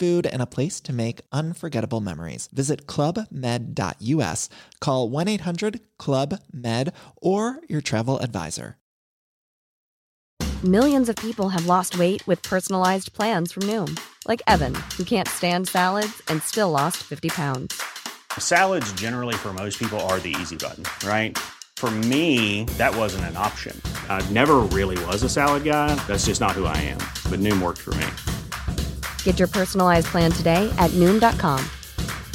food, and a place to make unforgettable memories. Visit clubmed.us, call 1 800 Club Med, or your travel advisor. Millions of people have lost weight with personalized plans from Noom, like Evan, who can't stand salads and still lost 50 pounds. Salads, generally, for most people, are the easy button, right? For me, that wasn't an option. I never really was a salad guy. That's just not who I am. But Noom worked for me. Get your personalized plan today at Noom.com.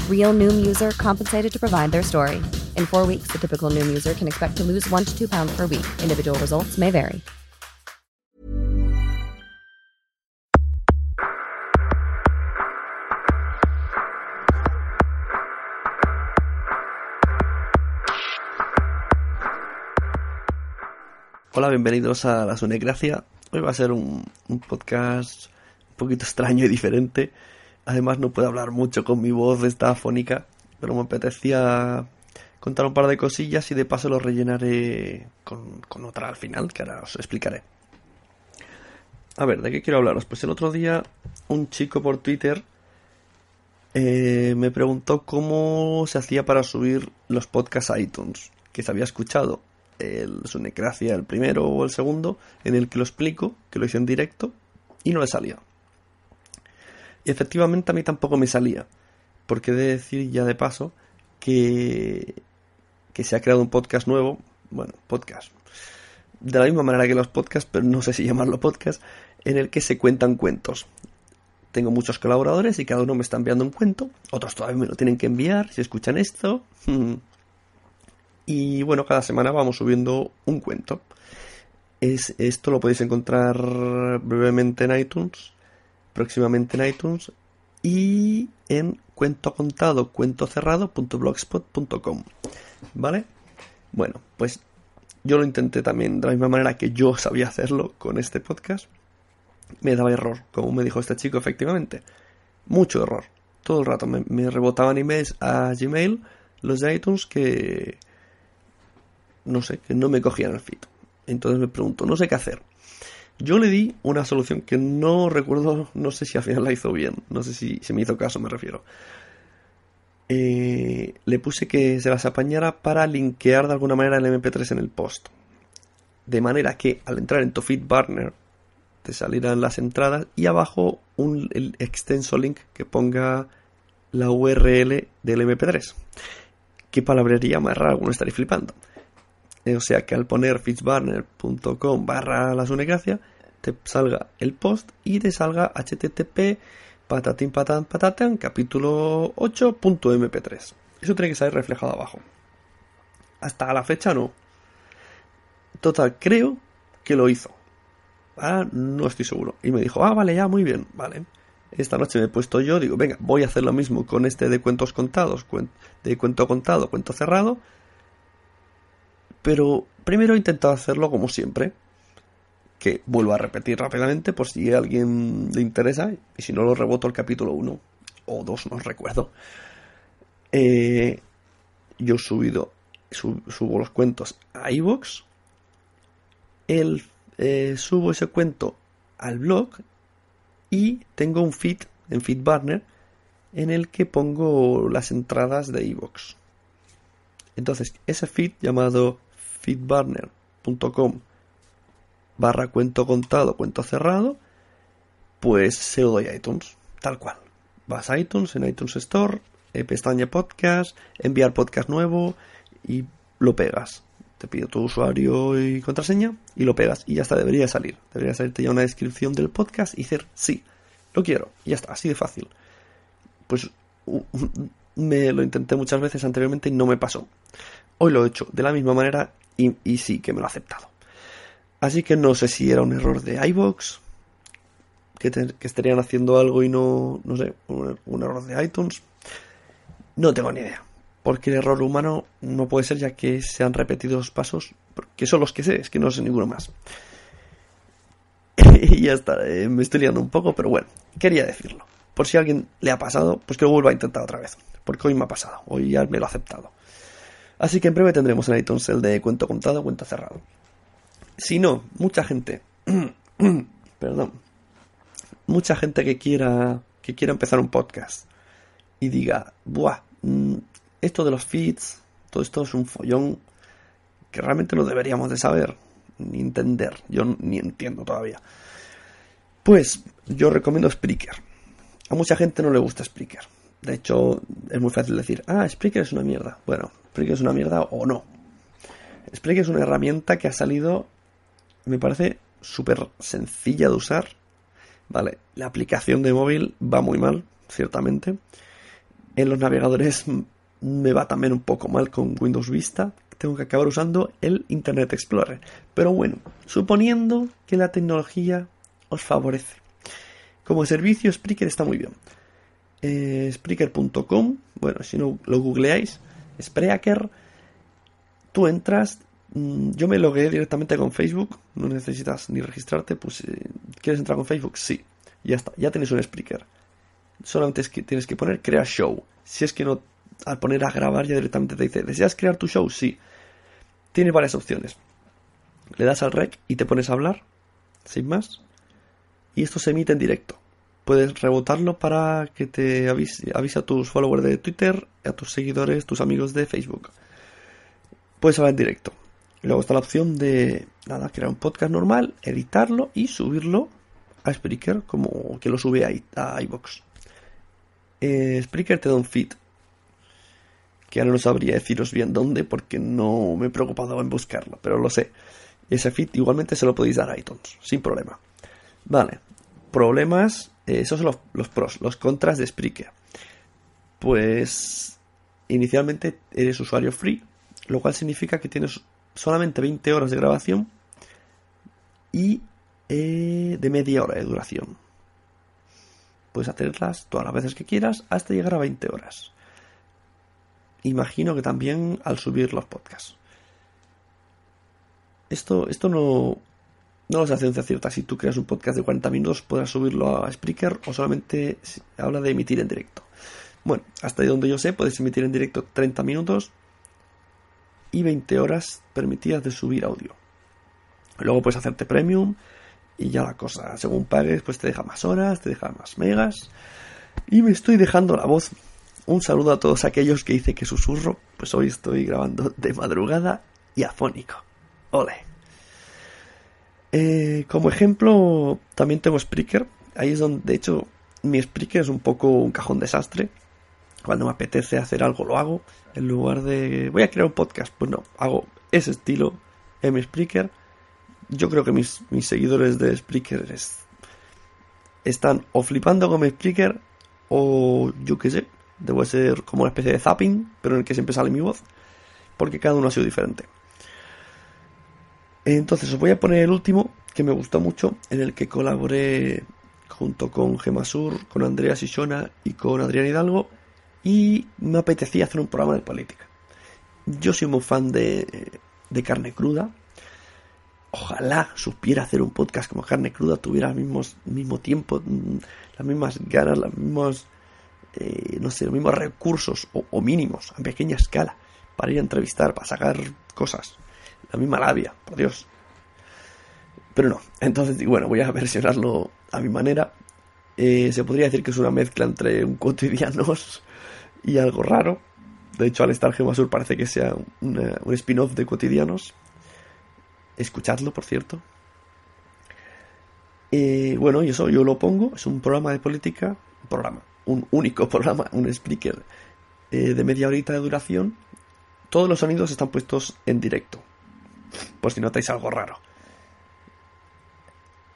Real Noom user compensated to provide their story. In four weeks, the typical Noom user can expect to lose one to two pounds per week. Individual results may vary. Hola, bienvenidos a La Sunecracia. Hoy va a ser un, un podcast poquito extraño y diferente. Además no puedo hablar mucho con mi voz esta afónica, pero me apetecía contar un par de cosillas y de paso lo rellenaré con, con otra al final, que ahora os explicaré. A ver, ¿de qué quiero hablaros? Pues el otro día un chico por Twitter eh, me preguntó cómo se hacía para subir los podcasts a iTunes, que se había escuchado el Sunecracia, el primero o el segundo, en el que lo explico, que lo hice en directo, y no le salía. Y efectivamente a mí tampoco me salía. Porque he de decir ya de paso que, que se ha creado un podcast nuevo. Bueno, podcast. De la misma manera que los podcasts, pero no sé si llamarlo podcast, en el que se cuentan cuentos. Tengo muchos colaboradores y cada uno me está enviando un cuento. Otros todavía me lo tienen que enviar si escuchan esto. Y bueno, cada semana vamos subiendo un cuento. Es, esto lo podéis encontrar brevemente en iTunes próximamente en iTunes y en cuento contado, cuento cerrado.blogspot.com. ¿Vale? Bueno, pues yo lo intenté también de la misma manera que yo sabía hacerlo con este podcast. Me daba error, como me dijo este chico, efectivamente. Mucho error. Todo el rato me, me rebotaban emails a Gmail, los de iTunes, que no sé, que no me cogían el feed. Entonces me pregunto, no sé qué hacer. Yo le di una solución que no recuerdo, no sé si al final la hizo bien, no sé si, se me hizo caso, me refiero. Eh, le puse que se las apañara para linkear de alguna manera el MP3 en el post. De manera que al entrar en tu feed te salieran las entradas y abajo un extenso link que ponga la URL del MP3. ¿Qué palabrería más rara? Alguno estaría flipando. O sea que al poner fitchburner.com barra la sunegracia te salga el post y te salga http patatín patán patatán capítulo 8.mp3. Eso tiene que salir reflejado abajo. Hasta la fecha no. Total, creo que lo hizo. Ah, no estoy seguro. Y me dijo, ah, vale, ya, muy bien, vale. Esta noche me he puesto yo, digo, venga, voy a hacer lo mismo con este de cuentos contados, de cuento contado, cuento cerrado pero primero he intentado hacerlo como siempre. Que vuelvo a repetir rápidamente por si a alguien le interesa. Y si no lo reboto el capítulo 1 o 2, no recuerdo. Eh, yo he subido, subo los cuentos a iVoox. El, eh, subo ese cuento al blog. Y tengo un feed en FeedBurner en el que pongo las entradas de iVoox. Entonces, ese feed llamado feedburner.com barra cuento contado, cuento cerrado, pues se lo doy a iTunes, tal cual. vas a iTunes, en iTunes Store, eh, pestaña podcast, enviar podcast nuevo y lo pegas. Te pido tu usuario y contraseña y lo pegas y ya está, debería salir. Debería salirte ya una descripción del podcast y decir sí, lo quiero. Y ya está, así de fácil. Pues me lo intenté muchas veces anteriormente y no me pasó. Hoy lo he hecho de la misma manera y, sí que me lo ha aceptado. Así que no sé si era un error de iBox, que, estarían haciendo algo y no, no sé, un, error de iTunes. No tengo ni idea. Porque el error humano no puede ser ya que se han repetido los pasos, que son los que sé, es que no sé ninguno más. y ya está, eh, me estoy liando un poco, pero bueno, quería decirlo. Por si a alguien le ha pasado, pues que lo vuelva a intentar otra vez. Porque hoy me ha pasado, hoy ya me lo ha aceptado. Así que en breve tendremos en iTunes el de cuento contado, cuento cerrado. Si no, mucha gente, perdón, mucha gente que quiera, que quiera empezar un podcast y diga, buah, mm, esto de los feeds, todo esto es un follón que realmente no deberíamos de saber ni entender. Yo ni entiendo todavía. Pues yo recomiendo Spreaker. A mucha gente no le gusta Spreaker. De hecho, es muy fácil decir, ah, Spreaker es una mierda. Bueno, Spreaker es una mierda o no. Spreaker es una herramienta que ha salido, me parece súper sencilla de usar. Vale, la aplicación de móvil va muy mal, ciertamente. En los navegadores me va también un poco mal con Windows Vista. Tengo que acabar usando el Internet Explorer. Pero bueno, suponiendo que la tecnología os favorece. Como servicio, Spreaker está muy bien. Eh, Spreaker.com, bueno, si no lo googleáis, Spreaker, tú entras, mm, yo me logué directamente con Facebook, no necesitas ni registrarte, pues eh, ¿quieres entrar con Facebook? Sí, ya está, ya tienes un Spreaker. Solamente que tienes que poner crear show. Si es que no, al poner a grabar ya directamente te dice, ¿deseas crear tu show? Sí. Tiene varias opciones. Le das al rec y te pones a hablar, sin más, y esto se emite en directo puedes rebotarlo para que te avise, a tus followers de Twitter, a tus seguidores, tus amigos de Facebook. Puedes hablar en directo. Luego está la opción de nada, crear un podcast normal, editarlo y subirlo a Spreaker como que lo sube a, iBox. Eh, Spreaker te da un feed. Que ahora no sabría deciros bien dónde porque no me he preocupado en buscarlo, pero lo sé. Ese feed igualmente se lo podéis dar a iTunes, sin problema. Vale. Problemas esos son los, pros, los contras de Spreaker. Pues inicialmente eres usuario free, lo cual significa que tienes solamente 20 horas de grabación y eh, de media hora de duración. Puedes hacerlas todas las veces que quieras hasta llegar a 20 horas. Imagino que también al subir los podcasts. Esto, esto no, no lo sé a ciencia cierta. Si tú creas un podcast de 40 minutos, podrás subirlo a Spreaker o solamente habla de emitir en directo. Bueno, hasta ahí donde yo sé, puedes emitir en directo 30 minutos y 20 horas permitidas de subir audio. Luego puedes hacerte premium y ya la cosa, según pagues, pues te deja más horas, te deja más megas. Y me estoy dejando la voz. Un saludo a todos aquellos que dice que susurro, pues hoy estoy grabando de madrugada y afónico. Ole. Eh, como ejemplo, también tengo Spreaker. Ahí es donde, de hecho, mi Spreaker es un poco un cajón desastre. Cuando me apetece hacer algo, lo hago. En lugar de, voy a crear un podcast, pues no, hago ese estilo en mi Spreaker. Yo creo que mis, seguidores de Spreaker están o flipando con mi Spreaker o yo qué sé, debo ser como una especie de zapping, pero en el que siempre sale mi voz, porque cada uno ha sido diferente. Entonces os voy a poner el último, que me gustó mucho, en el que colaboré junto con Gemasur, con Andrea Sisona y con Adrián Hidalgo, y me apetecía hacer un programa de política. Yo soy muy fan de, de Carne Cruda. Ojalá supiera hacer un podcast como Carne Cruda, tuviera el mismo, mismo tiempo, mm, las mismas ganas, los mismos, eh, no sé, los mismos recursos o, o mínimos a pequeña escala para ir a entrevistar, para sacar cosas la misma labia, por Dios. Pero no, entonces bueno, voy a versionarlo a mi manera. Eh, se podría decir que es una mezcla entre un cotidianos y algo raro. De hecho, al estar Gemasur parece que sea un spin-off de cotidianos. Escuchadlo, por cierto. Eh, bueno, y eso yo lo pongo. Es un programa de política. Un programa. un único programa, un speaker eh, de media horita de duración, todos los sonidos están puestos en directo. Por si notáis algo raro.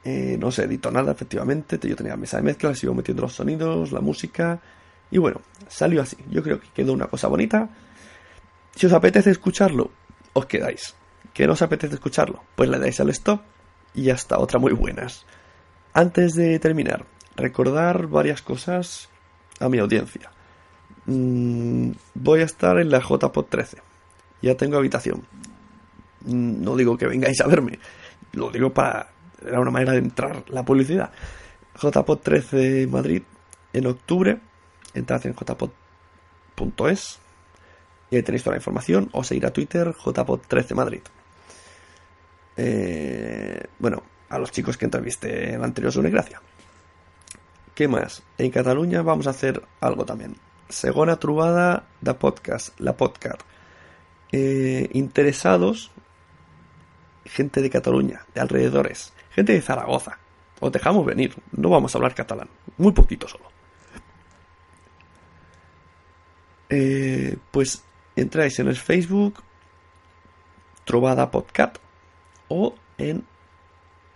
Eh, no se editó nada, efectivamente. Yo tenía mesa de mezcla, sigo metiendo los sonidos, la música. Y bueno, salió así. Yo creo que quedó una cosa bonita. Si os apetece escucharlo, os quedáis. ¿Que no os apetece escucharlo? Pues le dais al stop y hasta otra muy buenas. Antes de terminar, recordar varias cosas a mi audiencia. Mm, voy a estar en la JPod 13. Ya tengo habitación. Mm, no digo que vengáis a verme, lo digo para. Era una manera de entrar la publicidad. JPod 13 Madrid en octubre. Entrad en jpod.es y ahí tenéis toda la información. O seguir a Twitter JPod 13 Madrid. Eh, bueno, a los chicos que entrevisté en el anterior gracia. ¿Qué más? En Cataluña vamos a hacer algo también. Segona trubada da podcast, la podcast. Eh, interesados, gente de Cataluña, de alrededores, gente de Zaragoza. Os dejamos venir, no vamos a hablar catalán, muy poquito solo. Eh, pues entráis en el Facebook Trovada Podcast o en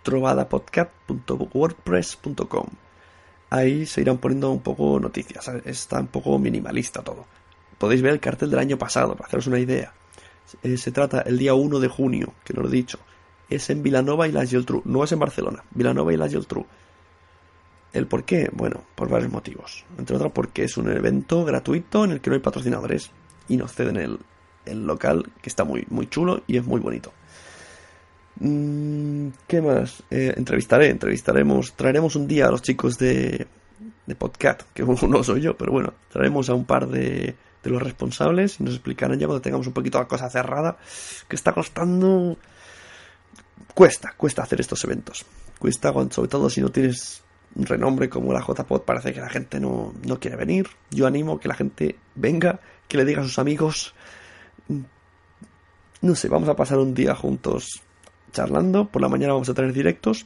trovadapodcast.wordpress.com. Ahí se irán poniendo un poco noticias, está un poco minimalista todo. Podéis ver el cartel del año pasado para haceros una idea. Eh, se trata el día 1 de junio, que lo he dicho. Es en Vilanova y la Geltrú, no es en Barcelona, Vilanova y la Geltrú. ¿El por qué? Bueno, por varios motivos. Entre otros porque es un evento gratuito en el que no hay patrocinadores y nos ceden el, el local que está muy, muy chulo y es muy bonito. Mm, ¿Qué más? Eh, entrevistaré, entrevistaremos, traeremos un día a los chicos de, de podcast, que no soy yo, pero bueno, traeremos a un par de, de los responsables y nos explicarán ya cuando tengamos un poquito la cosa cerrada, que está costando... Cuesta, cuesta hacer estos eventos. Cuesta, sobre todo si no tienes un renombre como la JPod, parece que la gente no, no quiere venir. Yo animo que la gente venga, que le diga a sus amigos. No sé, vamos a pasar un día juntos charlando. Por la mañana vamos a tener directos.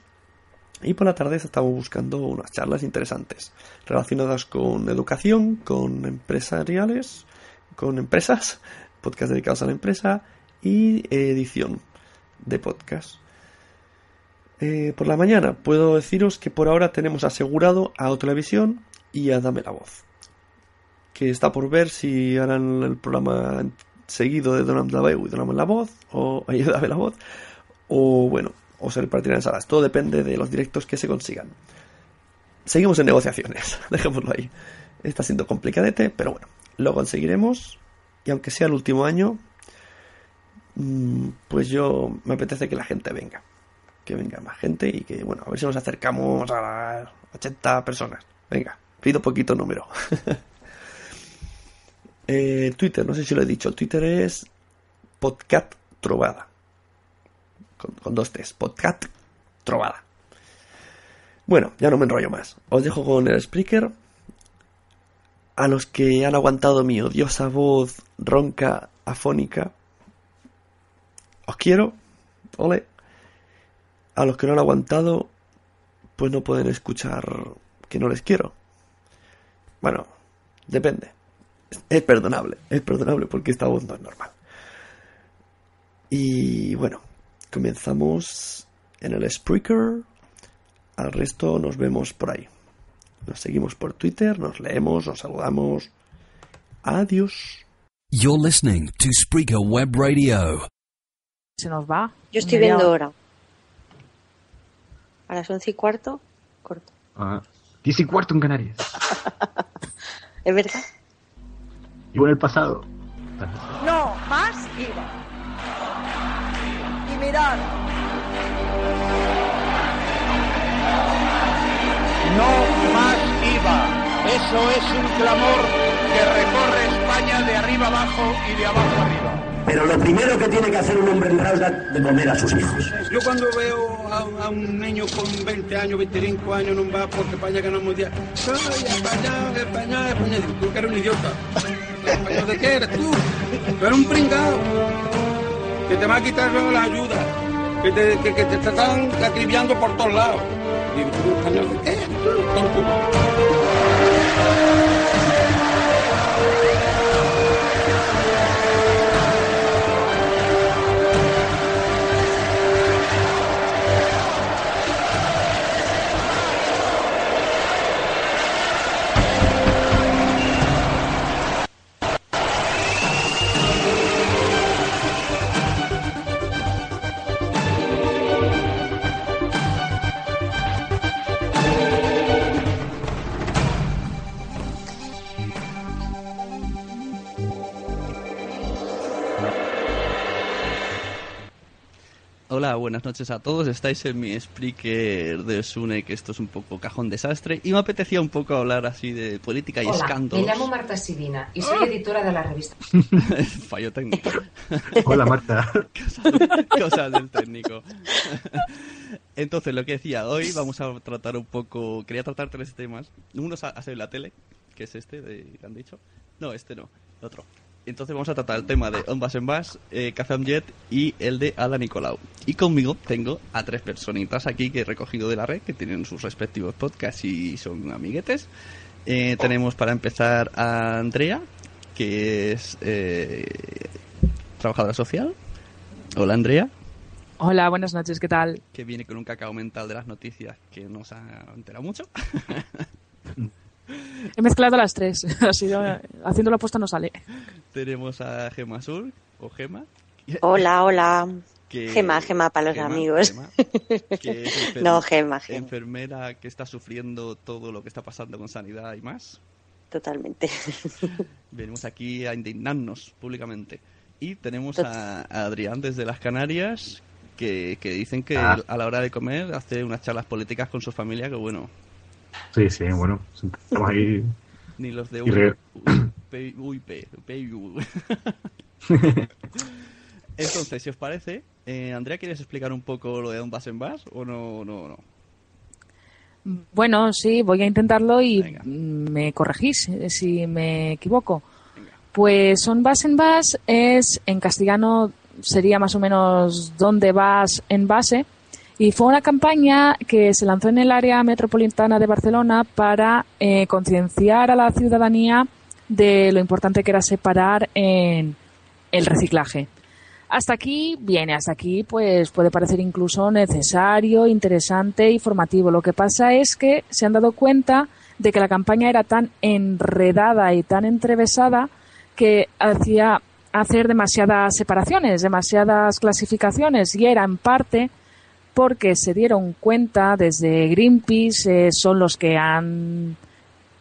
Y por la tarde estamos buscando unas charlas interesantes relacionadas con educación, con empresariales, con empresas, podcast dedicados a la empresa y edición de podcast. Eh, por la mañana puedo deciros que por ahora tenemos asegurado a Televisión y a Dame la Voz. Que está por ver si harán el programa seguido de Donald Laveu y Dame la Voz, o Dame la Voz, o bueno, o se repartirán salas. Todo depende de los directos que se consigan. Seguimos en negociaciones, dejémoslo ahí. Está siendo complicadete, pero bueno, lo conseguiremos. Y aunque sea el último año, mm, pues yo me apetece que la gente venga. Que venga más gente y que, bueno, a ver si nos acercamos a las 80 personas. Venga, pido poquito número. eh, Twitter, no sé si lo he dicho. Twitter es Podcast Trovada con, dos T's, podcast trovada. Bueno, ya no me enrollo más. Os dejo con el speaker. A los que han aguantado mi odiosa voz ronca, afónica, os quiero. Ole. A los que no han aguantado, pues no pueden escuchar que no les quiero. Bueno, depende. Es perdonable, es perdonable porque esta voz no es normal. Y bueno, comenzamos en el Spreaker. Al resto nos vemos por ahí. Nos seguimos por Twitter, nos leemos, nos saludamos. Adiós. You're listening to Spreaker Web Radio. Se nos va. Yo estoy viendo ahora. A las once y cuarto, corto. Ah, diez y cuarto en Canarias. ¿Es verdad? Y en el pasado. No, más IVA mirar. No más IVA. Eso es un clamor que recorre España de arriba abajo y de abajo arriba. Pero lo primero que tiene que hacer un hombre en es de comer a sus hijos. Yo cuando veo a, un niño con 20 años, 25 años en un bar porque España ganamos día, ¡ay, España, España, España! Tú que eres un idiota. ¿Español de qué eres tú? Tú eres un pringado que te va a quitar luego la ayuda, que te, que, te están acribillando por todos lados. Hola, buenas noches a todos. Estáis en mi Spreaker de Sune, que esto es un poco cajón desastre. Y me apetecía un poco hablar así de política y Hola, escándalos. me llamo Marta Sidina y soy editora de la revista. Fallo técnico. Hola, Marta. Cosas del técnico. Entonces, lo que decía, hoy vamos a tratar un poco. Quería tratar tres temas. Uno ha ha sido la tele, que es este, de, que han dicho. No, este no, otro. Entonces vamos a tratar el tema de On Bass en Bass, eh, Café Jet y el de Ada Nicolau. Y conmigo tengo a tres personitas aquí que he recogido de la red, que tienen sus respectivos podcasts y son amiguetes. Eh, tenemos para empezar a Andrea, que es eh, trabajadora social. Hola Andrea, Hola, buenas noches, ¿qué tal? que viene con un cacao mental de las noticias que nos ha enterado mucho. He mezclado las tres. Ha sido, haciendo la apuesta no sale. Tenemos a Gema Sur, o Gema. Hola, hola. Que- Gema, Gema para los Gema, amigos. Gema, que es No, Gema, Gema. enfermera que está sufriendo todo lo que está pasando con sanidad y más. Totalmente. Venimos aquí a indignarnos públicamente. Y tenemos a, a Adrián desde las Canarias, que, que dicen que Ah. a la hora de comer hace unas charlas políticas con su familia que bueno, Sí, sí, bueno, estamos ahí. ni los de UIP. Entonces, si os parece, eh, Andrea, ¿quieres explicar un poco lo de un base en bas o no, no, no? Bueno, sí, voy a intentarlo y me corregís eh, si me equivoco. Pues son vas en vas es en castellano sería más o menos dónde vas en base y fue una campaña que se lanzó en el área metropolitana de Barcelona para eh, concienciar a la ciudadanía de lo importante que era separar en el reciclaje. Hasta aquí, bien, hasta aquí pues puede parecer incluso necesario, interesante y formativo. Lo que pasa es que se han dado cuenta de que la campaña era tan enredada y tan entrevesada que hacía hacer demasiadas separaciones, demasiadas clasificaciones y era en parte porque se dieron cuenta desde Greenpeace, eh, son los que han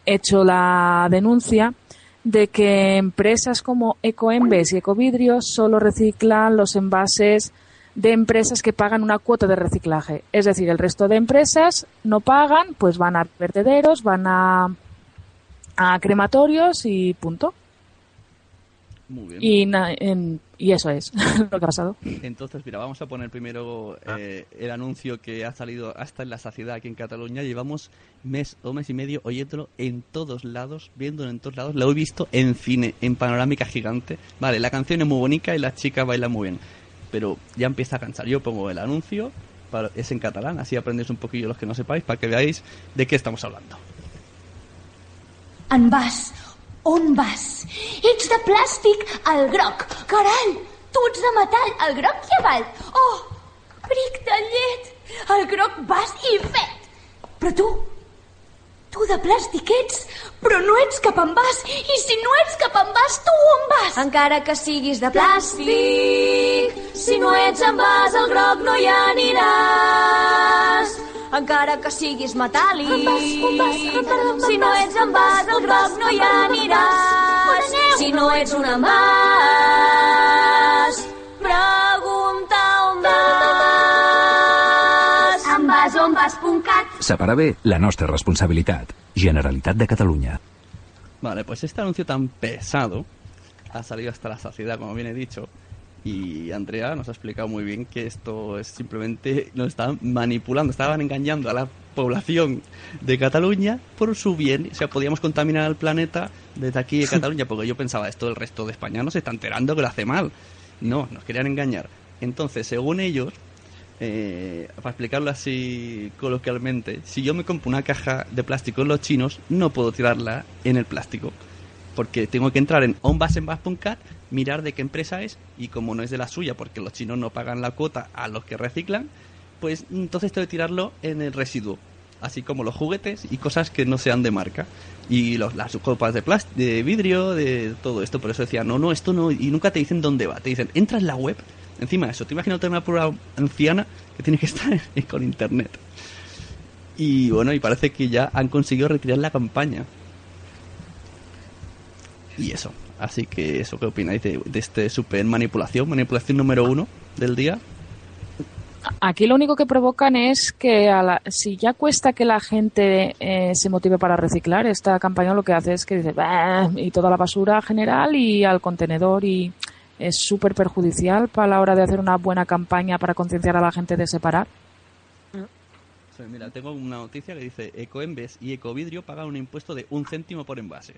hecho la denuncia de que empresas como Ecoembes y Ecovidrio solo reciclan los envases de empresas que pagan una cuota de reciclaje. Es decir, el resto de empresas no pagan, pues van a vertederos, van a, a crematorios y punto. Muy bien. Y, na- en- y eso es lo que ha pasado. Entonces, mira, vamos a poner primero eh, el anuncio que ha salido hasta en la saciedad aquí en Cataluña. Llevamos mes o mes y medio oyéndolo en todos lados, viéndolo en todos lados. Lo he visto en cine, en panorámica gigante. Vale, la canción es muy bonita y las chicas bailan muy bien. Pero ya empieza a cansar. Yo pongo el anuncio, para- es en catalán, así aprendéis un poquillo los que no sepáis, para que veáis de qué estamos hablando. En vas? On vas? Ets de plàstic, el groc. Caral, tu ets de metall, el groc i avall. Oh, bric de llet. El groc vas i fet. Però tu, tu de plàstic ets, però no ets cap en vas. I si no ets cap en vas, tu on vas? Encara que siguis de plàstic, si no ets en vas, el groc no hi aniràs. Encara que siguis metàl·lic, en vas, en vas, en si no ets en vas, el groc no hi aniràs. Si no ets un envàs, pregunta on vas. Envasonvas.cat Separar bé la nostra responsabilitat. Generalitat de Catalunya. Vale, pues este anuncio tan pesado ha salido hasta la saciedad, como bien he dicho. Y Andrea nos ha explicado muy bien que esto es simplemente nos estaban manipulando, estaban engañando a la población de Cataluña por su bien. O sea, podíamos contaminar al planeta desde aquí de Cataluña, porque yo pensaba, esto el resto de España no se está enterando que lo hace mal. No, nos querían engañar. Entonces, según ellos, eh, para explicarlo así coloquialmente, si yo me compro una caja de plástico en los chinos, no puedo tirarla en el plástico. Porque tengo que entrar en onbasenbas.cat, mirar de qué empresa es, y como no es de la suya, porque los chinos no pagan la cuota a los que reciclan, pues entonces tengo que tirarlo en el residuo. Así como los juguetes y cosas que no sean de marca. Y los, las copas de de vidrio, de todo esto. Por eso decía, no, no, esto no. Y nunca te dicen dónde va. Te dicen, entra en la web. Encima de eso, te imaginas una pura anciana que tiene que estar con internet. Y bueno, y parece que ya han conseguido retirar la campaña. Y eso. Así que eso, ¿qué opináis de, de este super manipulación? Manipulación número uno del día. Aquí lo único que provocan es que a la- si ya cuesta que la gente eh, se motive para reciclar, esta campaña lo que hace es que dice "Bah", y toda la basura general y al contenedor y es súper perjudicial para la hora de hacer una buena campaña para concienciar a la gente de separar. Sí, Mira, tengo una noticia que dice Ecoembes y Ecovidrio pagan un impuesto de un céntimo por envase.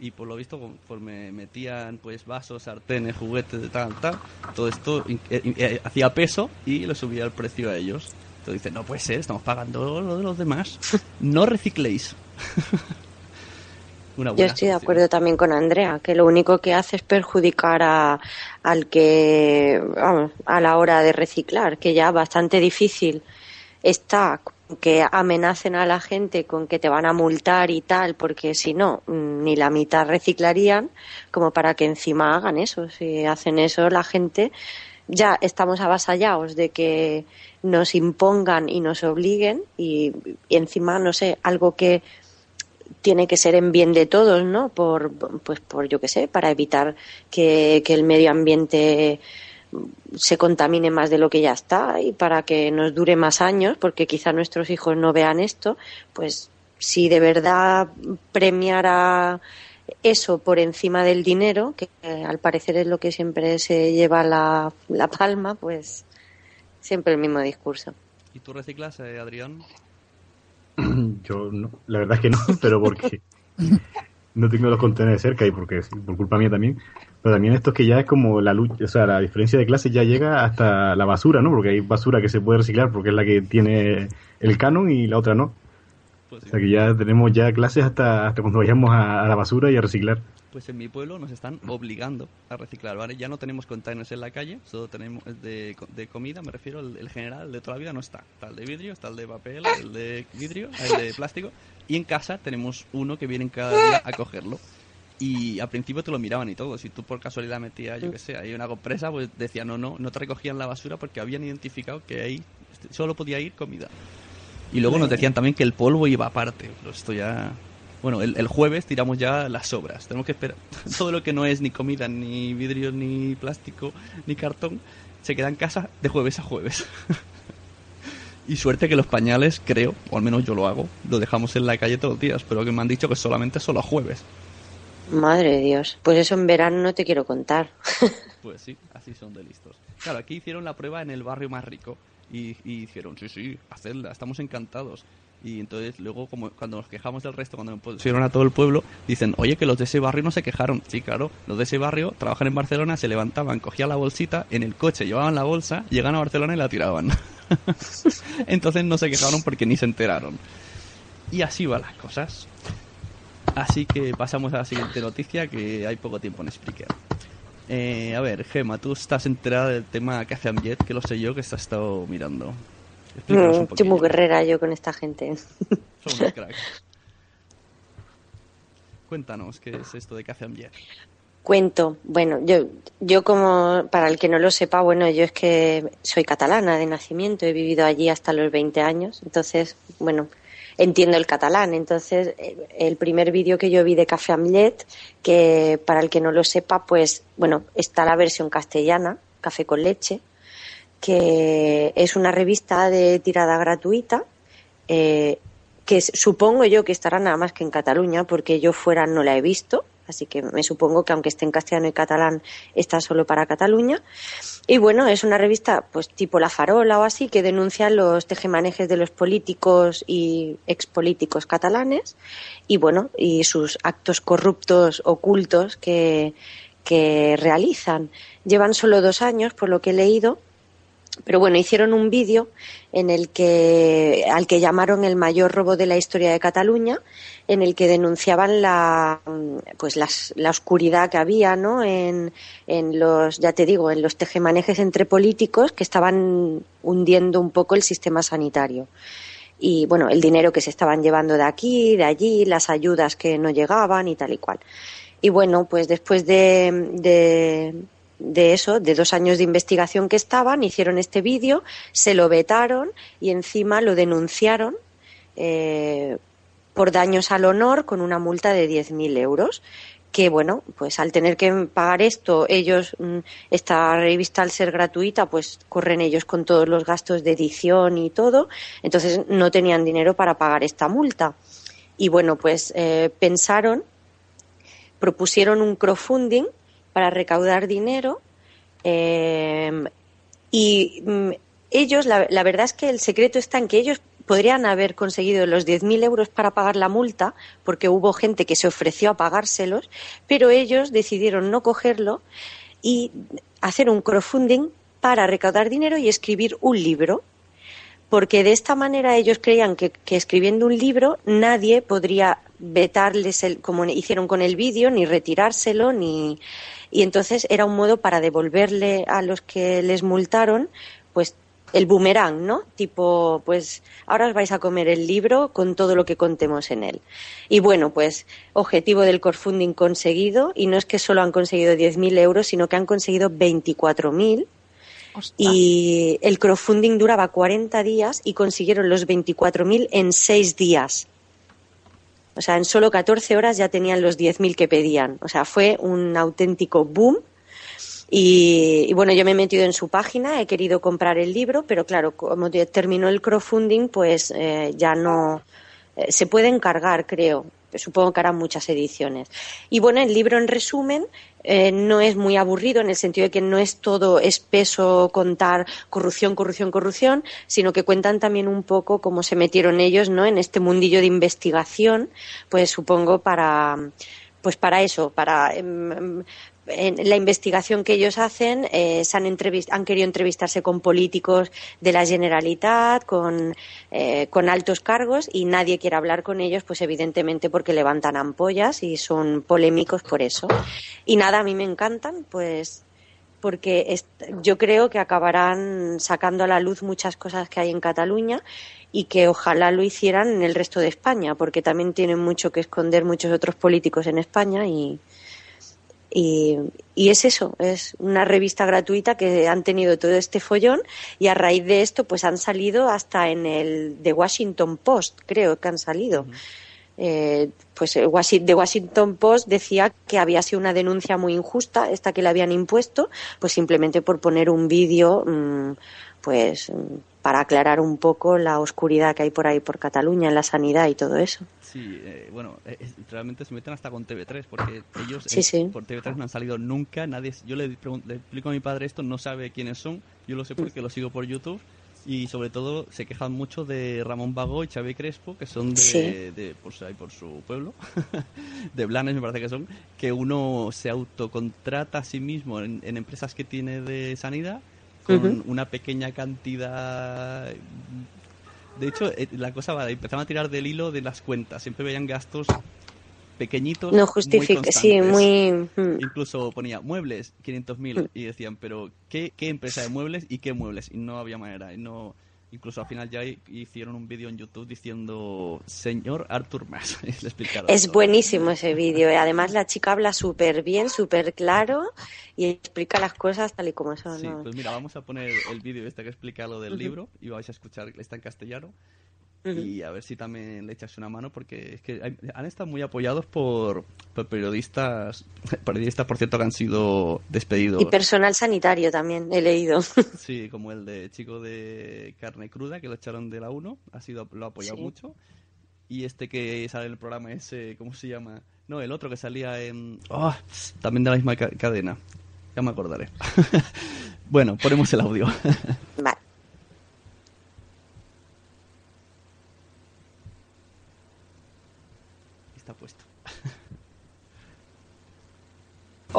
Y por lo visto, conforme metían pues vasos, sartenes, juguetes, de tal, tal, todo esto eh, hacía peso y le subía el precio a ellos. Entonces dicen, no puede ser, estamos pagando lo de los demás. No recicléis. una Yo buena estoy de acuerdo también con Andrea, que lo único que hace es perjudicar a, al que, vamos, a la hora de reciclar, que ya bastante difícil está que amenacen a la gente con que te van a multar y tal, porque si no, mm, ni la mitad reciclarían, como para que encima hagan eso. Si hacen eso, la gente ya estamos avasallados de que nos impongan y nos obliguen y, encima, no sé, algo que tiene que ser en bien de todos, ¿no? Por, pues por, yo qué sé, para evitar que el medio ambiente se contamine más de lo que ya está y para que nos dure más años, porque quizá nuestros hijos no vean esto, pues si de verdad premiara eso por encima del dinero, que eh, al parecer es lo que siempre se lleva la, la palma, pues siempre el mismo discurso. ¿Y tú reciclas, eh, Adrián? Yo no, la verdad es que no, pero porque no tengo los contenedores cerca y porque por culpa mía también. Pero también esto es que ya es como la lucha, o sea, la diferencia de clases ya llega hasta la basura, ¿no? Porque hay basura que se puede reciclar porque es la que tiene el canon y la otra no. Pues. O sea que ya tenemos ya clases hasta, hasta cuando vayamos a, a la basura y a reciclar. Pues en mi pueblo nos están obligando a reciclar, ¿vale? Ya no tenemos containers en la calle, solo tenemos de, de comida, me refiero, el, el general, de toda la vida no está. Está el de vidrio, está el de papel, el de vidrio, el de plástico. Y en casa tenemos uno que vienen cada día a cogerlo. Y al principio te lo miraban y todo. Si tú por casualidad metías, yo qué sé, ahí una compresa, pues decían, no, no, no te recogían la basura porque habían identificado que ahí solo podía ir comida. Y luego nos decían también que el polvo iba aparte. Pero esto ya... Bueno, el, el jueves tiramos ya las sobras. Tenemos que esperar. Todo lo que no es ni comida, ni vidrio, ni plástico, ni cartón, se queda en casa de jueves a jueves. y suerte que los pañales, creo, o al menos yo lo hago, lo dejamos en la calle todos los días. Pero que me han dicho que solamente solo a jueves. Madre de Dios, pues eso en verano no te quiero contar. Pues sí, así son de listos. Claro, aquí hicieron la prueba en el barrio más rico. Y, y dijeron, sí, sí, hacedla, estamos encantados. Y entonces luego, como cuando nos quejamos del resto, cuando pusieron a todo el pueblo, dicen, oye, que los de ese barrio no se quejaron. Sí, claro, los de ese barrio trabajan en Barcelona, se levantaban, cogían la bolsita, en el coche llevaban la bolsa, llegan a Barcelona y la tiraban. entonces no se quejaron porque ni se enteraron. Y así van las cosas. Así que pasamos a la siguiente noticia, que hay poco tiempo en Spreaker. Eh, a ver, Gema, tú estás enterada del tema que hace Amjet, que lo sé yo, que has estado mirando. Mm, Estoy muy guerrera yo con esta gente. Son unos cracks. Cuéntanos, ¿qué es esto de que hace Amjet? Cuento, bueno, yo, yo como, para el que no lo sepa, bueno, yo es que soy catalana de nacimiento, he vivido allí hasta los 20 años, entonces, bueno, entiendo el catalán. Entonces, eh, el primer vídeo que yo vi de Café Amlet, que para el que no lo sepa, pues, bueno, está la versión castellana, Café con leche, que es una revista de tirada gratuita, eh, que supongo yo que estará nada más que en Cataluña, porque yo fuera no la he visto, así que me supongo que aunque esté en castellano y catalán, está solo para Cataluña. Y bueno, es una revista pues tipo La Farola o así, que denuncia los tejemanejes de los políticos y expolíticos catalanes y bueno, y sus actos corruptos ocultos que, que realizan. Llevan solo dos años, por lo que he leído, pero bueno, hicieron un vídeo en el que al que llamaron el mayor robo de la historia de Cataluña, en el que denunciaban la pues las- la oscuridad que había, ¿no? En, en los ya te digo, en los tejemanejes entre políticos que estaban hundiendo un poco el sistema sanitario. Y bueno, el dinero que se estaban llevando de aquí, de allí, las ayudas que no llegaban y tal y cual. Y bueno, pues después de, de, de eso, de dos años de investigación que estaban, hicieron este vídeo, se lo vetaron y encima lo denunciaron eh, por daños al honor con una multa de 10.000 euros, que bueno, pues al tener que pagar esto, ellos, mm, esta revista al ser gratuita, pues corren ellos con todos los gastos de edición y todo, entonces no tenían dinero para pagar esta multa. Y bueno, pues eh, pensaron, propusieron un crowdfunding para recaudar dinero eh, y mm, ellos, la, la verdad es que el secreto está en que ellos podrían haber conseguido los 10.000 euros para pagar la multa, porque hubo gente que se ofreció a pagárselos, pero ellos decidieron no cogerlo y hacer un crowdfunding para recaudar dinero y escribir un libro. Porque de esta manera ellos creían que, escribiendo un libro nadie podría vetarles el, como hicieron con el vídeo, ni retirárselo, ni. Y entonces era un modo para devolverle a los que les multaron, pues el boomerang, ¿no? Tipo, pues ahora os vais a comer el libro con todo lo que contemos en él. Y bueno, pues objetivo del crowdfunding conseguido, y no es que solo han conseguido 10.000 euros, sino que han conseguido 24.000. Y el crowdfunding duraba 40 días y consiguieron los 24.000 en 6 días. O sea, en solo 14 horas ya tenían los 10.000 que pedían. O sea, fue un auténtico boom y, bueno, yo me he metido en su página, he querido comprar el libro, pero claro, como terminó el crowdfunding, pues eh, ya no eh, se puede encargar, creo. Supongo que harán muchas ediciones. Y bueno, el libro en resumen eh, no es muy aburrido en el sentido de que no es todo espeso contar corrupción, corrupción, corrupción, sino que cuentan también un poco cómo se metieron ellos, ¿no? En este mundillo de investigación, pues supongo para pues para eso, para em, en la investigación que ellos hacen eh, se han, han, querido entrevistarse con políticos de la Generalitat, con, eh, con, altos cargos y nadie quiere hablar con ellos, pues evidentemente porque levantan ampollas y son polémicos por eso. Y nada, a mí me encantan, pues porque yo creo que acabarán sacando a la luz muchas cosas que hay en Cataluña y que ojalá lo hicieran en el resto de España, porque también tienen mucho que esconder muchos otros políticos en España y, y, es eso, es una revista gratuita que han tenido todo este follón y a raíz de esto pues han salido hasta en el The Washington Post, creo que han salido. Eh, pues el The Washington Post decía que había sido una denuncia muy injusta, esta que le habían impuesto, pues simplemente por poner un vídeo, mm, pues para aclarar un poco la oscuridad que hay por ahí por Cataluña en la sanidad y todo eso. Sí, eh, bueno, eh, realmente se meten hasta con TV3 porque ellos eh, por TV3 no han salido nunca, nadie, yo le, le, explico a mi padre esto, no sabe quiénes son, yo lo sé porque lo sigo por YouTube y sobre todo se quejan mucho de Ramón Vago y Xavi Crespo, que son de, de por, por su pueblo, de Blanes me parece que son, que uno se autocontrata a sí mismo en empresas que tiene de sanidad con una pequeña cantidad. De hecho, eh, la cosa va, empezaron a tirar del hilo de las cuentas. Siempre veían gastos pequeñitos. No justifique, sí, muy. Mm. Incluso ponía muebles, 500.000, mm. y decían, pero ¿qué, ¿qué empresa de muebles y qué muebles? Y no había manera. Y no, Incluso al final ya hicieron un vídeo en YouTube diciendo señor Arthur Mas. es buenísimo ese vídeo. ¿eh? Además la chica habla súper bien, súper claro y explica las cosas tal y como son. Sí, pues mira, vamos a poner el vídeo este que explica lo del libro y vais a escuchar, está en castellano y a ver si también le echas una mano porque es que han estado muy apoyados por, periodistas, periodistas por cierto que han sido despedidos. Y personal sanitario también he leído. Sí, como el de chico de carne cruda que lo echaron de la 1, ha sido lo ha apoyado mucho. Y este que sale en el programa ese, ¿cómo se llama? No, el otro que salía en oh, también de la misma cadena. Ya me acordaré. bueno, ponemos el audio. Vale. puesto.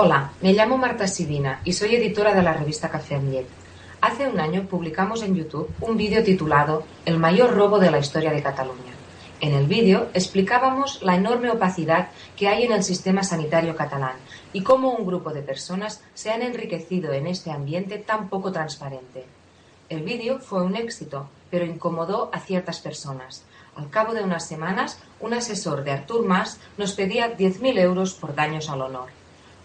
Hola, me llamo Marta Sidina y soy editora de la revista Café Amiet. Hace un año publicamos en YouTube un vídeo titulado El mayor robo de la historia de Cataluña. En el vídeo explicábamos la enorme opacidad que hay en el sistema sanitario catalán y cómo un grupo de personas se han enriquecido en este ambiente tan poco transparente. El vídeo fue un éxito, pero incomodó a ciertas personas, al cabo de unas semanas, un asesor de Artur Mas nos pedía 10.000 euros por daños al honor.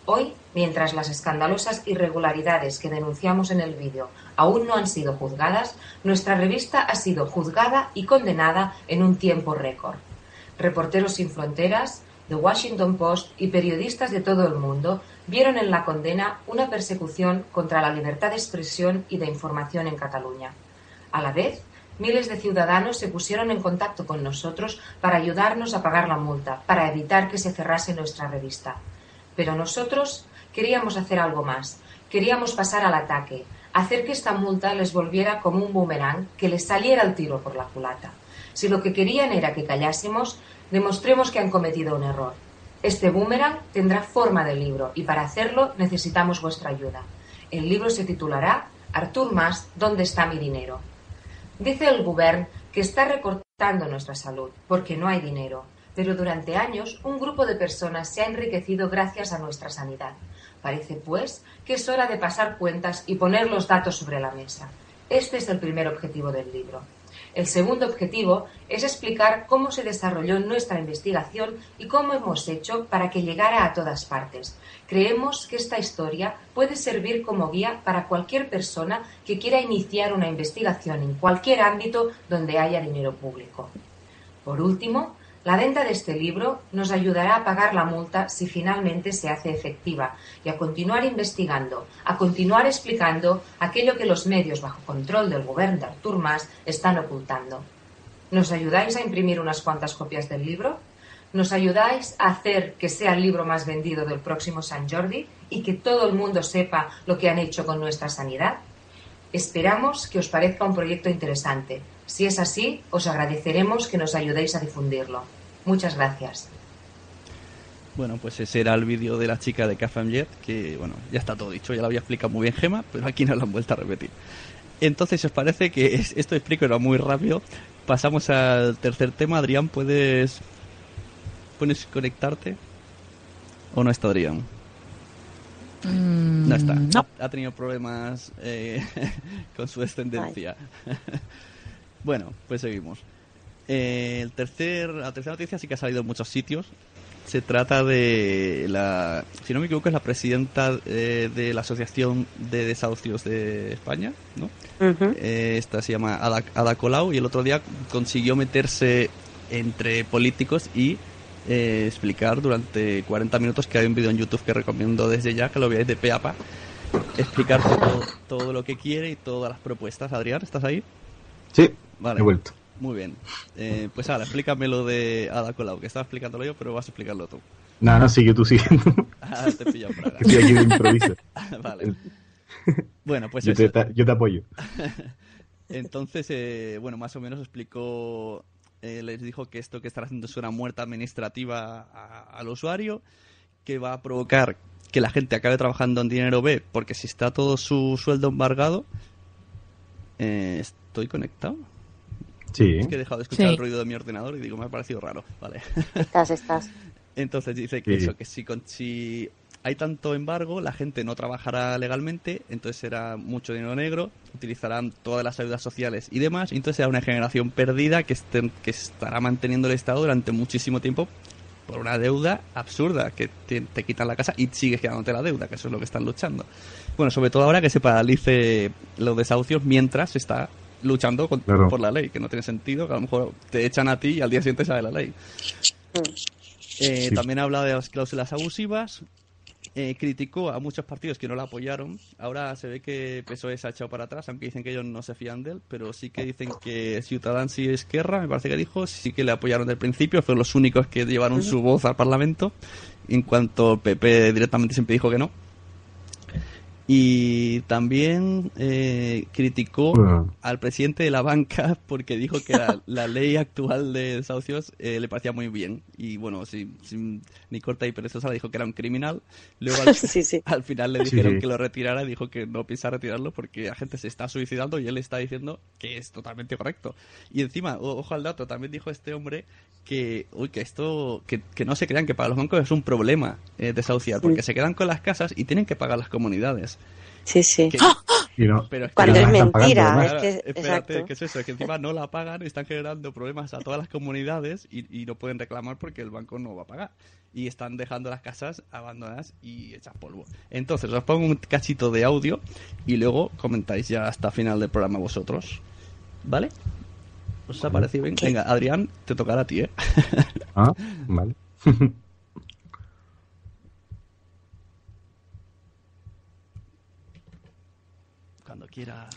Hoy, mientras las escandalosas irregularidades que denunciamos en el vídeo aún no han sido juzgadas, nuestra revista ha sido juzgada y condenada en un tiempo récord. Reporteros sin Fronteras, The Washington Post y periodistas de todo el mundo vieron en la condena una persecución contra la libertad de expresión y de información en Cataluña. A la vez, miles de ciudadanos se pusieron en contacto con nosotros para ayudarnos a pagar la multa, para evitar que se cerrase nuestra revista. Pero nosotros queríamos hacer algo más. Queríamos pasar al ataque, hacer que esta multa les volviera como un boomerang, que les saliera el tiro por la culata. Si lo que querían era que callásemos, demostremos que han cometido un error. Este boomerang tendrá forma de libro y para hacerlo necesitamos vuestra ayuda. El libro se titulará Artur Mas, ¿dónde está mi dinero? Dice el gobierno que está recortando nuestra salud porque no hay dinero, pero durante años un grupo de personas se ha enriquecido gracias a nuestra sanidad. Parece, pues, que es hora de pasar cuentas y poner los datos sobre la mesa. Este es el primer objetivo del libro. El segundo objetivo es explicar cómo se desarrolló nuestra investigación y cómo hemos hecho para que llegara a todas partes. Creemos que esta historia puede servir como guía para cualquier persona que quiera iniciar una investigación en cualquier ámbito donde haya dinero público. Por último, la venta de este libro nos ayudará a pagar la multa si finalmente se hace efectiva y a continuar investigando, a continuar explicando aquello que los medios bajo control del gobierno de Artur Mas están ocultando. ¿Nos ayudáis a imprimir unas cuantas copias del libro? ¿Nos ayudáis a hacer que sea el libro más vendido del próximo San Jordi y que todo el mundo sepa lo que han hecho con nuestra sanidad? Esperamos que os parezca un proyecto interesante. Si es así, os agradeceremos que nos ayudéis a difundirlo. Muchas gracias. Bueno, pues ese era el vídeo de la chica de Café Jet, que bueno, ya está todo dicho, ya lo había explicado muy bien Gema, pero aquí no lo han vuelto a repetir. Entonces, si os parece que es- esto explico era muy rápido, pasamos al tercer tema. Adrián, ¿puedes, ¿puedes conectarte? ¿O no está Adrián? Mm, No está. Ha, ha tenido problemas eh, con su descendencia. Bueno, pues seguimos. Eh, el tercer, la tercera noticia sí que ha salido en muchos sitios. Se trata de la, si no me equivoco, es la presidenta eh, de la Asociación de Desahucios de España, ¿no? Eh, esta se llama Ada, Ada Colau y el otro día consiguió meterse entre políticos y eh, explicar durante 40 minutos que hay un vídeo en YouTube que recomiendo desde ya, que lo veáis de pe a pa, explicar todo, todo lo que quiere y todas las propuestas. Adrián, ¿estás ahí? Sí, Vale. he vuelto. Muy bien. Eh, pues ahora, explícame lo de Ada Colau, que estaba explicándolo yo, pero vas a explicarlo tú. Nada, no, sigue tú siguiendo. Ah, te. Estoy aquí de improviso. vale. Bueno, pues yo, eso. te, yo te apoyo. Entonces, eh, bueno, más o menos explicó, eh, les dijo que esto que están haciendo es una muerte administrativa a- al usuario, que va a provocar que la gente acabe trabajando en dinero B, porque si está todo su sueldo embargado, eh, ¿estoy conectado? Sí. Es que he dejado de escuchar Sí. el ruido de mi ordenador y digo, me ha parecido raro. Vale. Estás, estás. Entonces dice que Sí. eso, que si, con- si hay tanto embargo, la gente no trabajará legalmente, entonces será mucho dinero negro, utilizarán todas las ayudas sociales y demás, y entonces será una generación perdida que, estén, que estará manteniendo el Estado durante muchísimo tiempo por una deuda absurda, que te, te quitan la casa y sigues quedándote la deuda, que eso es lo que están luchando. Bueno, sobre todo ahora que se paralice los desahucios mientras está luchando con- Claro. por la ley, que no tiene sentido, que a lo mejor te echan a ti y al día siguiente sale la ley. Eh, Sí. También habla de las cláusulas abusivas. eh, criticó a muchos partidos que no la apoyaron. Ahora se ve que PSOE se ha echado para atrás, aunque dicen que ellos no se fían de él, pero sí que dicen que Ciudadanos y Esquerra, me parece que dijo, sí que le apoyaron desde el principio, fueron los únicos que llevaron su voz al Parlamento, en cuanto PP directamente siempre dijo que no. Y también eh, criticó Bueno. al presidente de la banca porque dijo que la, la ley actual de desahucios eh, le parecía muy bien. Y bueno, sin, sin- ni corta y perezosa le dijo que era un criminal. Luego al, Sí, sí. al final le dijeron sí. que lo retirara y dijo que no piensa retirarlo porque la gente se está suicidando y él está diciendo que es totalmente correcto. Y encima, o- ojo al dato, también dijo este hombre que, uy, que esto, que, que no se crean que para los bancos es un problema eh, desahuciar, porque se quedan con las casas y tienen que pagar las comunidades. Sí, sí. Que- Y no, pero es que Cuando es mentira, pagando, es que- Espérate, que es eso, que encima no la pagan, están generando problemas a todas las comunidades y, y no pueden reclamar porque el banco no va a pagar. Y están dejando las casas abandonadas y hechas polvo. Entonces, os pongo un cachito de audio y luego comentáis ya hasta final del programa vosotros. ¿Vale? ¿Os ha parecido bien? Venga, Adrián, te tocará a ti, ¿eh? Ah, vale. Cuando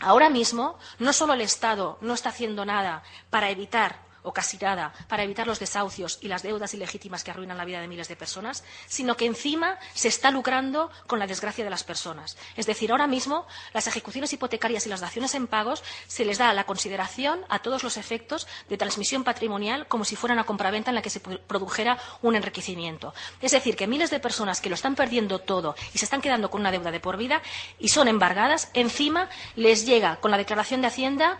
Ahora mismo, no solo el Estado no está haciendo nada para evitar o casi nada para evitar los desahucios y las deudas ilegítimas que arruinan la vida de miles de personas, sino que encima se está lucrando con la desgracia de las personas. Es decir, ahora mismo las ejecuciones hipotecarias y las daciones en pagos se les da la consideración a todos los efectos de transmisión patrimonial como si fuera una compraventa en la que se produjera un enriquecimiento. Es decir, que miles de personas que lo están perdiendo todo y se están quedando con una deuda de por vida y son embargadas, encima les llega con la declaración de Hacienda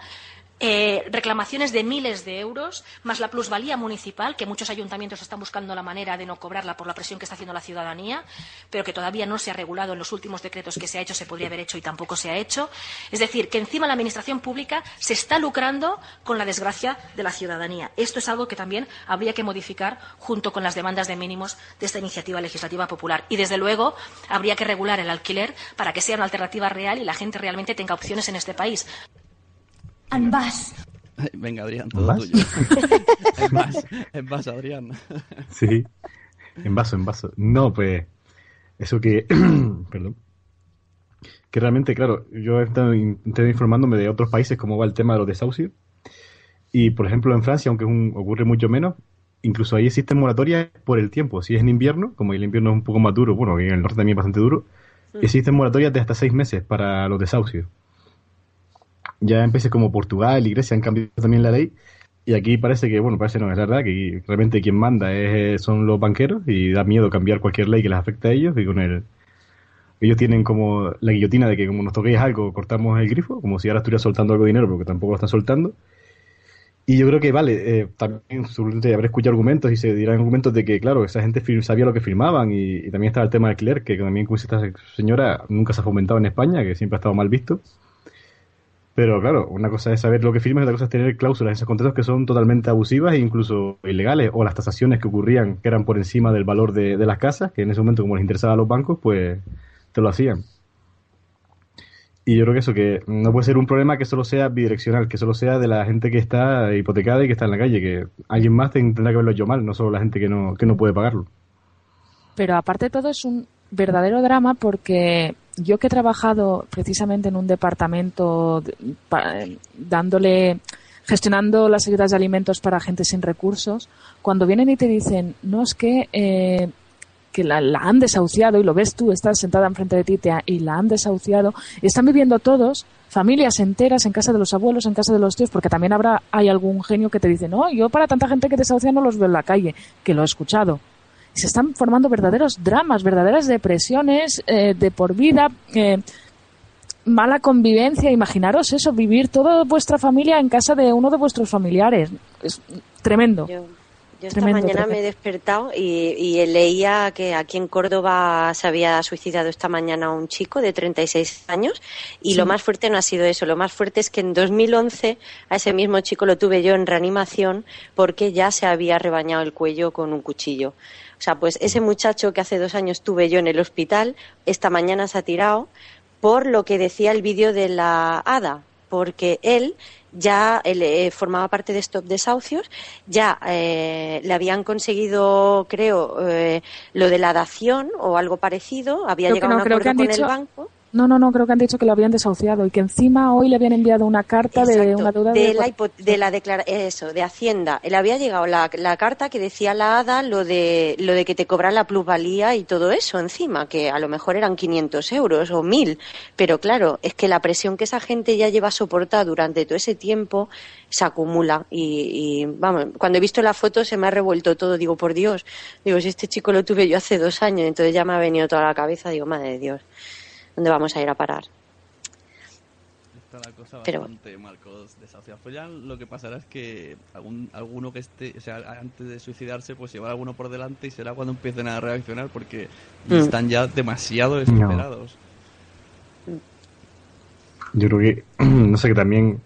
eh, reclamaciones de miles de euros, más la plusvalía municipal, que muchos ayuntamientos están buscando la manera de no cobrarla por la presión que está haciendo la ciudadanía, pero que todavía no se ha regulado en los últimos decretos que se ha hecho, se podría haber hecho y tampoco se ha hecho. Es decir, que encima la Administración pública se está lucrando con la desgracia de la ciudadanía. Esto es algo que también habría que modificar junto con las demandas de mínimos de esta iniciativa legislativa popular. Y, desde luego, habría que regular el alquiler para que sea una alternativa real y la gente realmente tenga opciones en este país. En vas. Venga, Adrián, todo vas? tuyo. en vas, en vas, Adrián. Sí, en vaso, en vaso. No, pues eso que, perdón, que realmente, claro, yo he estado, in- he estado informándome de otros países cómo va el tema de los desahucios. Y, por ejemplo, en Francia, aunque es un- ocurre mucho menos, incluso ahí existen moratorias por el tiempo. Si es en invierno, como el invierno es un poco más duro, bueno, en el norte también es bastante duro, existen moratorias de hasta seis meses para los desahucios. Ya en países como Portugal y Grecia han cambiado también la ley. Y aquí parece que, bueno, parece no, es verdad que realmente quien manda es, son los banqueros y da miedo cambiar cualquier ley que les afecte a ellos. Y con el. Ellos tienen como la guillotina de que, como nos toquéis algo, cortamos el grifo, como si ahora estuviera soltando algo de dinero, porque tampoco lo están soltando. Y yo creo que, vale, eh, también seguramente habré escuchado argumentos y se dirán argumentos de que, claro, esa gente sabía lo que firmaban y, y también estaba el tema del alquiler, que también, como dice esta señora, nunca se ha fomentado en España, que siempre ha estado mal visto. Pero claro, una cosa es saber lo que firmas y otra cosa es tener cláusulas en esos contratos que son totalmente abusivas e incluso ilegales, o las tasaciones que ocurrían que eran por encima del valor de, las casas, que en ese momento, como les interesaba a los bancos, pues te lo hacían. Y yo creo que eso, que no puede ser un problema que solo sea bidireccional, que solo sea de la gente que está hipotecada y que está en la calle, que alguien más ten- tendrá que verlo yo mal, no solo la gente que no, que no puede pagarlo. Pero aparte de todo es un verdadero drama porque yo que he trabajado precisamente en un departamento de- pa- dándole gestionando las ayudas de alimentos para gente sin recursos, cuando vienen y te dicen, no es que eh, que la, han desahuciado y lo ves tú, estás sentada enfrente de ti te y la han desahuciado, están viviendo todos, familias enteras en casa de los abuelos, en casa de los tíos, porque también habrá hay algún genio que te dice, no, yo para tanta gente que desahucia no los veo en la calle, que lo he escuchado se están formando verdaderos dramas, verdaderas depresiones eh, de por vida, eh, mala convivencia. Imaginaros eso, vivir toda vuestra familia en casa de uno de vuestros familiares. Es tremendo. Yo esta Tremendo, mañana me he despertado y, y leía que aquí en Córdoba se había suicidado esta mañana un chico de 36 años y Sí. lo más fuerte no ha sido eso, lo más fuerte es que en 2011 a ese mismo chico lo tuve yo en reanimación porque ya se había rebañado el cuello con un cuchillo. O sea, pues ese muchacho que hace dos años tuve yo en el hospital, esta mañana se ha tirado por lo que decía el vídeo de la hada, porque él ya él, eh, formaba parte de Stop Desahucios, ya eh, le habían conseguido, creo, eh, lo de la dación o algo parecido, había Creo llegado a un acuerdo con dicho- el banco. No, no, no, creo que han dicho que lo habían desahuciado y que encima hoy le habían enviado una carta de una deuda de de... la, hipo- de la declara- eso, de Hacienda. Le había llegado la, la carta que decía la ADA lo de, lo de que te cobran la plusvalía y todo eso encima, que a lo mejor eran 500 euros o 1000. Pero claro, es que la presión que esa gente ya lleva soportada durante todo ese tiempo se acumula. Y, y, vamos, cuando he visto la foto se me ha revuelto todo. Digo, por Dios, digo, si este chico lo tuve yo hace dos años, entonces ya me ha venido toda la cabeza. Digo, madre de Dios, ¿dónde vamos a ir a parar? Está la cosa Pero- bastante mal con los desahuciados. Pues ya lo que pasará es que algún, alguno que esté, o sea, antes de suicidarse, pues llevar alguno por delante y será cuando empiecen a reaccionar porque Mm. están ya demasiado desesperados. Yo creo que, no sé, que también,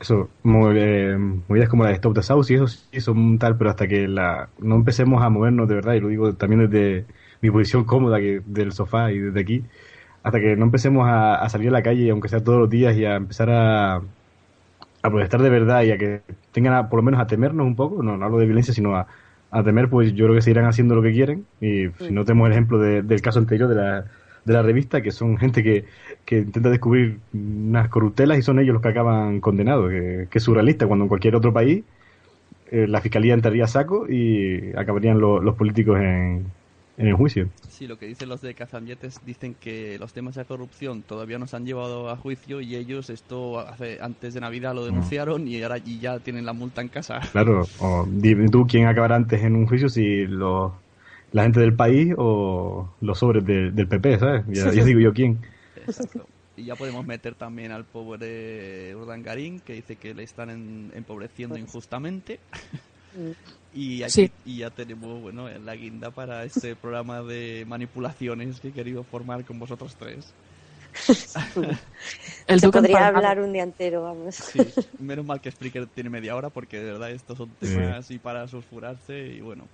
eso, eh, movidas como la de Stop the South y eso sí son tal, pero hasta que la no empecemos a movernos de verdad, y lo digo también desde mi posición cómoda que del sofá y desde aquí, hasta que no empecemos a, a salir a la calle, aunque sea todos los días, y a empezar a, a protestar de verdad y a que tengan a- por lo menos a temernos un poco, no, no hablo de violencia, sino a, a temer, pues yo creo que seguirán haciendo lo que quieren, y si no tenemos el ejemplo de- del caso anterior de la de la revista, que son gente que, que intenta descubrir unas corruptelas y son ellos los que acaban condenados, que, que es surrealista, cuando en cualquier otro país eh, la fiscalía entraría a saco y acabarían lo- los políticos en, en el juicio. Sí, lo que dicen los de Cazamietes dicen que los temas de corrupción todavía no se han llevado a juicio y ellos esto hace antes de Navidad lo denunciaron y ahora y ya tienen la multa en casa. Claro, o dime tú quién acabará antes en un juicio, si los, la gente del país o los sobres del- del PP, ¿sabes? Ya, ya digo yo quién. Exacto. Y ya podemos meter también al pobre Urdangarín, que dice que le están en- empobreciendo injustamente. Y, aquí, Sí. y ya tenemos bueno la guinda para este programa de manipulaciones que he querido formar con vosotros tres. El Se podría empalmado. hablar un día entero, vamos. Sí, menos mal que Spreaker tiene media hora porque de verdad estos son temas así para sulfurarse y bueno.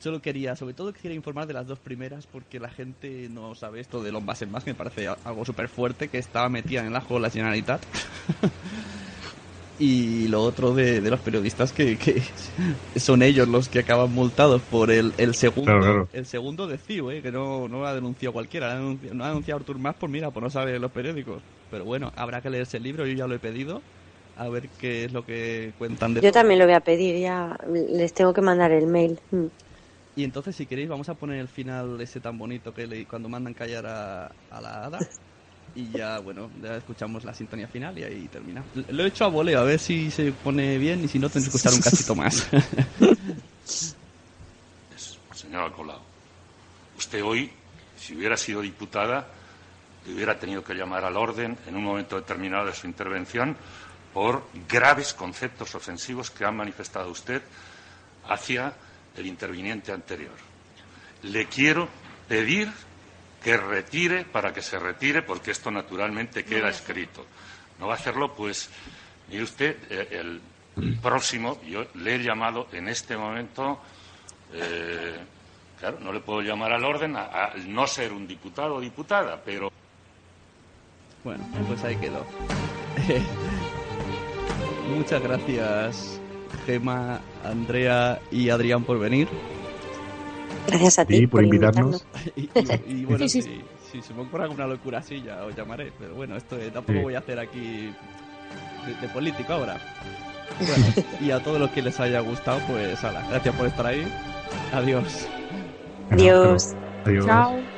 Solo quería, sobre todo quería informar de las dos primeras porque la gente no sabe esto de Lombas en más, que me parece algo súper fuerte, que estaba metida en el ajo la Generalitat. Y lo otro de, de los periodistas que, que son ellos los que acaban multados por el, el segundo Claro, claro. el segundo de CIO, eh, que no, no ha denunciado cualquiera, ha denunciado, no ha denunciado Artur Mas por mira, por no saber los periódicos. Pero bueno, habrá que leerse el libro, yo ya lo he pedido, a ver qué es lo que cuentan de Yo todo. también lo voy a pedir, ya les tengo que mandar el mail. Mm. Y entonces, si queréis, vamos a poner el final ese tan bonito que leí cuando mandan callar a, a la hada. Y ya, bueno, escuchamos la sintonía final y ahí termina. Lo he hecho a voleo, a ver si se pone bien y si no, tendré que escuchar un cachito más. Señora Colau, usted hoy, si hubiera sido diputada, le hubiera tenido que llamar al orden en un momento determinado de su intervención por graves conceptos ofensivos que ha manifestado usted hacia el interviniente anterior. Le quiero pedir que retire para que se retire, porque esto naturalmente queda escrito. No va a hacerlo, pues, mire usted, eh, el próximo, yo le he llamado en este momento, eh, claro, no le puedo llamar al orden a- al no ser un diputado o diputada, pero Bueno, pues ahí quedó. Muchas gracias, Gema, Andrea y Adrián, por venir. Gracias a ti Sí, por invitarnos. Y, y- y bueno, Sí, si, sí. si se me ocurre alguna locura así, ya os llamaré. Pero bueno, esto eh, tampoco Sí. voy a hacer aquí de, de político ahora. Bueno, y a todos los que les haya gustado, pues ala, gracias por estar ahí. Adiós. Adiós. Adiós. Chao.